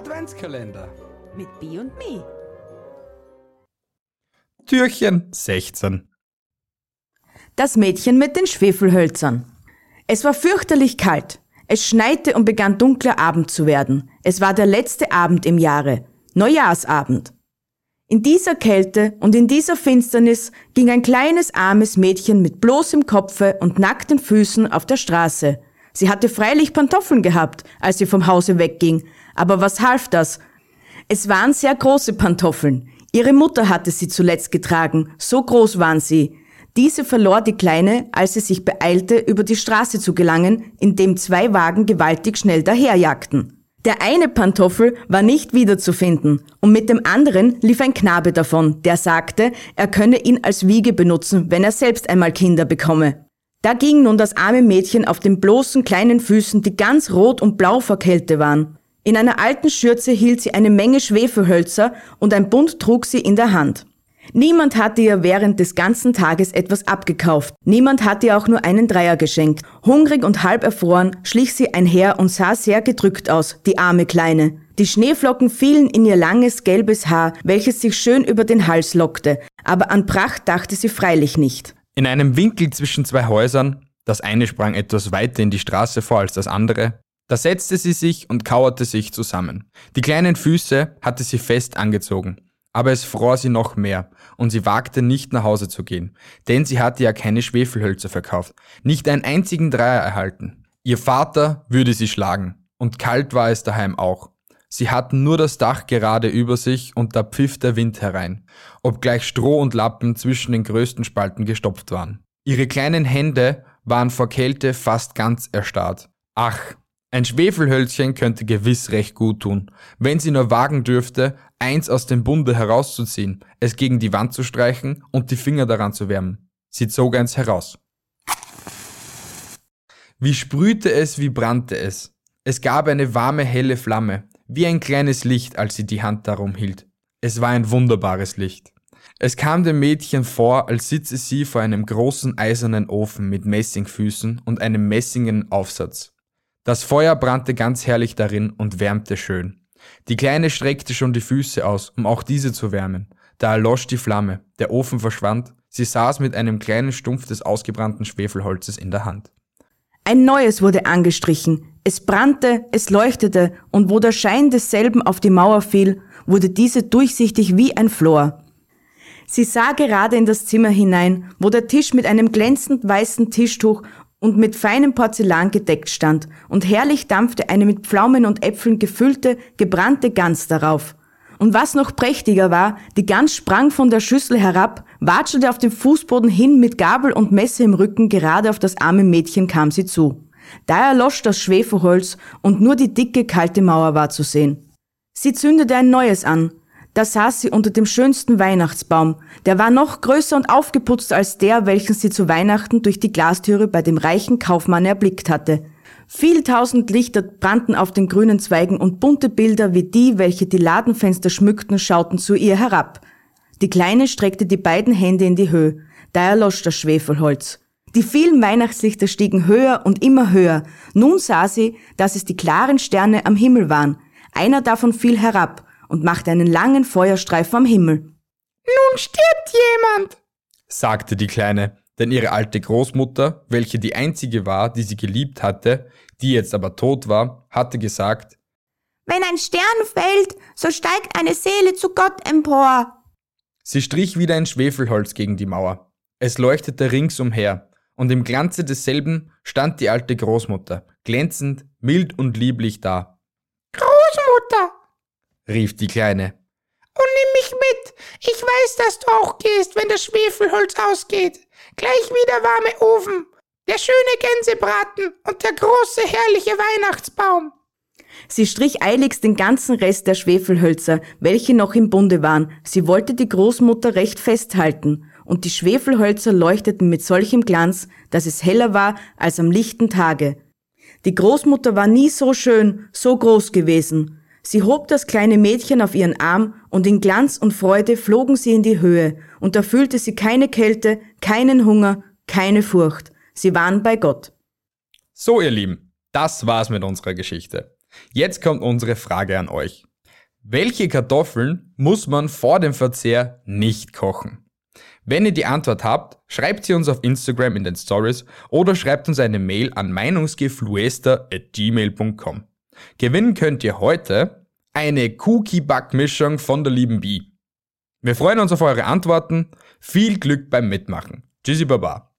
Adventskalender mit B und Me. Türchen 16 Das Mädchen mit den Schwefelhölzern. Es war fürchterlich kalt. Es schneite und begann dunkler Abend zu werden. Es war der letzte Abend im Jahre, Neujahrsabend. In dieser Kälte und in dieser Finsternis ging ein kleines armes Mädchen mit bloßem Kopfe und nackten Füßen auf der Straße. Sie hatte freilich Pantoffeln gehabt, als sie vom Hause wegging, aber was half das? Es waren sehr große Pantoffeln. Ihre Mutter hatte sie zuletzt getragen, so groß waren sie. Diese verlor die Kleine, als sie sich beeilte, über die Straße zu gelangen, indem zwei Wagen gewaltig schnell daherjagten. Der eine Pantoffel war nicht wiederzufinden, und mit dem anderen lief ein Knabe davon, der sagte, er könne ihn als Wiege benutzen, wenn er selbst einmal Kinder bekomme. Da ging nun das arme Mädchen auf den bloßen kleinen Füßen, die ganz rot und blau vor Kälte waren. In einer alten Schürze hielt sie eine Menge Schwefelhölzer und ein Bund trug sie in der Hand. Niemand hatte ihr während des ganzen Tages etwas abgekauft. Niemand hatte ihr auch nur einen Dreier geschenkt. Hungrig und halb erfroren schlich sie einher und sah sehr gedrückt aus, die arme Kleine. Die Schneeflocken fielen in ihr langes gelbes Haar, welches sich schön über den Hals lockte, aber an Pracht dachte sie freilich nicht. In einem Winkel zwischen zwei Häusern, das eine sprang etwas weiter in die Straße vor als das andere, da setzte sie sich und kauerte sich zusammen. Die kleinen Füße hatte sie fest angezogen, aber es fror sie noch mehr, und sie wagte nicht nach Hause zu gehen, denn sie hatte ja keine Schwefelhölzer verkauft, nicht einen einzigen Dreier erhalten. Ihr Vater würde sie schlagen, und kalt war es daheim auch. Sie hatten nur das Dach gerade über sich und da pfiff der Wind herein, obgleich Stroh und Lappen zwischen den größten Spalten gestopft waren. Ihre kleinen Hände waren vor Kälte fast ganz erstarrt. Ach, ein Schwefelhölzchen könnte gewiss recht gut tun, wenn sie nur wagen dürfte, eins aus dem Bunde herauszuziehen, es gegen die Wand zu streichen und die Finger daran zu wärmen. Sie zog eins heraus. Wie sprühte es, wie brannte es. Es gab eine warme, helle Flamme, wie ein kleines Licht, als sie die Hand darum hielt. Es war ein wunderbares Licht. Es kam dem Mädchen vor, als sitze sie vor einem großen eisernen Ofen mit Messingfüßen und einem messingen Aufsatz. Das Feuer brannte ganz herrlich darin und wärmte schön. Die Kleine streckte schon die Füße aus, um auch diese zu wärmen. Da erlosch die Flamme, der Ofen verschwand, sie saß mit einem kleinen Stumpf des ausgebrannten Schwefelholzes in der Hand. Ein neues wurde angestrichen, es brannte, es leuchtete, und wo der Schein desselben auf die Mauer fiel, wurde diese durchsichtig wie ein Flor. Sie sah gerade in das Zimmer hinein, wo der Tisch mit einem glänzend weißen Tischtuch und mit feinem Porzellan gedeckt stand, und herrlich dampfte eine mit Pflaumen und Äpfeln gefüllte, gebrannte Gans darauf. Und was noch prächtiger war, die Gans sprang von der Schüssel herab, watschelte auf dem Fußboden hin mit Gabel und Messer im Rücken, gerade auf das arme Mädchen kam sie zu. Da erlosch das Schwefelholz und nur die dicke, kalte Mauer war zu sehen. Sie zündete ein neues an. Da saß sie unter dem schönsten Weihnachtsbaum. Der war noch größer und aufgeputzt als der, welchen sie zu Weihnachten durch die Glastüre bei dem reichen Kaufmann erblickt hatte. Viel tausend Lichter brannten auf den grünen Zweigen und bunte Bilder wie die, welche die Ladenfenster schmückten, schauten zu ihr herab. Die Kleine streckte die beiden Hände in die Höhe. Da erlosch das Schwefelholz. Die vielen Weihnachtslichter stiegen höher und immer höher. Nun sah sie, dass es die klaren Sterne am Himmel waren. Einer davon fiel herab und machte einen langen Feuerstreifen am Himmel. Nun stirbt jemand, sagte die Kleine, denn ihre alte Großmutter, welche die einzige war, die sie geliebt hatte, die jetzt aber tot war, hatte gesagt, Wenn ein Stern fällt, so steigt eine Seele zu Gott empor. Sie strich wieder ein Schwefelholz gegen die Mauer. Es leuchtete ringsumher, und im Glanze desselben stand die alte Großmutter, glänzend, mild und lieblich da. Großmutter, rief die Kleine. Und nimm mich mit. Ich weiß, dass du auch gehst, wenn das Schwefelholz ausgeht. Gleich wieder warme Ofen, der schöne Gänsebraten und der große herrliche Weihnachtsbaum. Sie strich eiligst den ganzen Rest der Schwefelhölzer, welche noch im Bunde waren. Sie wollte die Großmutter recht festhalten und die Schwefelhölzer leuchteten mit solchem Glanz, dass es heller war als am lichten Tage. Die Großmutter war nie so schön, so groß gewesen. Sie hob das kleine Mädchen auf ihren Arm und in Glanz und Freude flogen sie in die Höhe, und da fühlte sie keine Kälte, keinen Hunger, keine Furcht. Sie waren bei Gott. So, ihr Lieben, das war's mit unserer Geschichte. Jetzt kommt unsere Frage an euch. Welche Kartoffeln muss man vor dem Verzehr nicht kochen? Wenn ihr die Antwort habt, schreibt sie uns auf Instagram in den Stories oder schreibt uns eine Mail an meinungsgefluester.gmail.com. Gewinnen könnt ihr heute eine Cookie-Backmischung von der lieben Bi. Wir freuen uns auf eure Antworten. Viel Glück beim Mitmachen. Tschüssi Baba.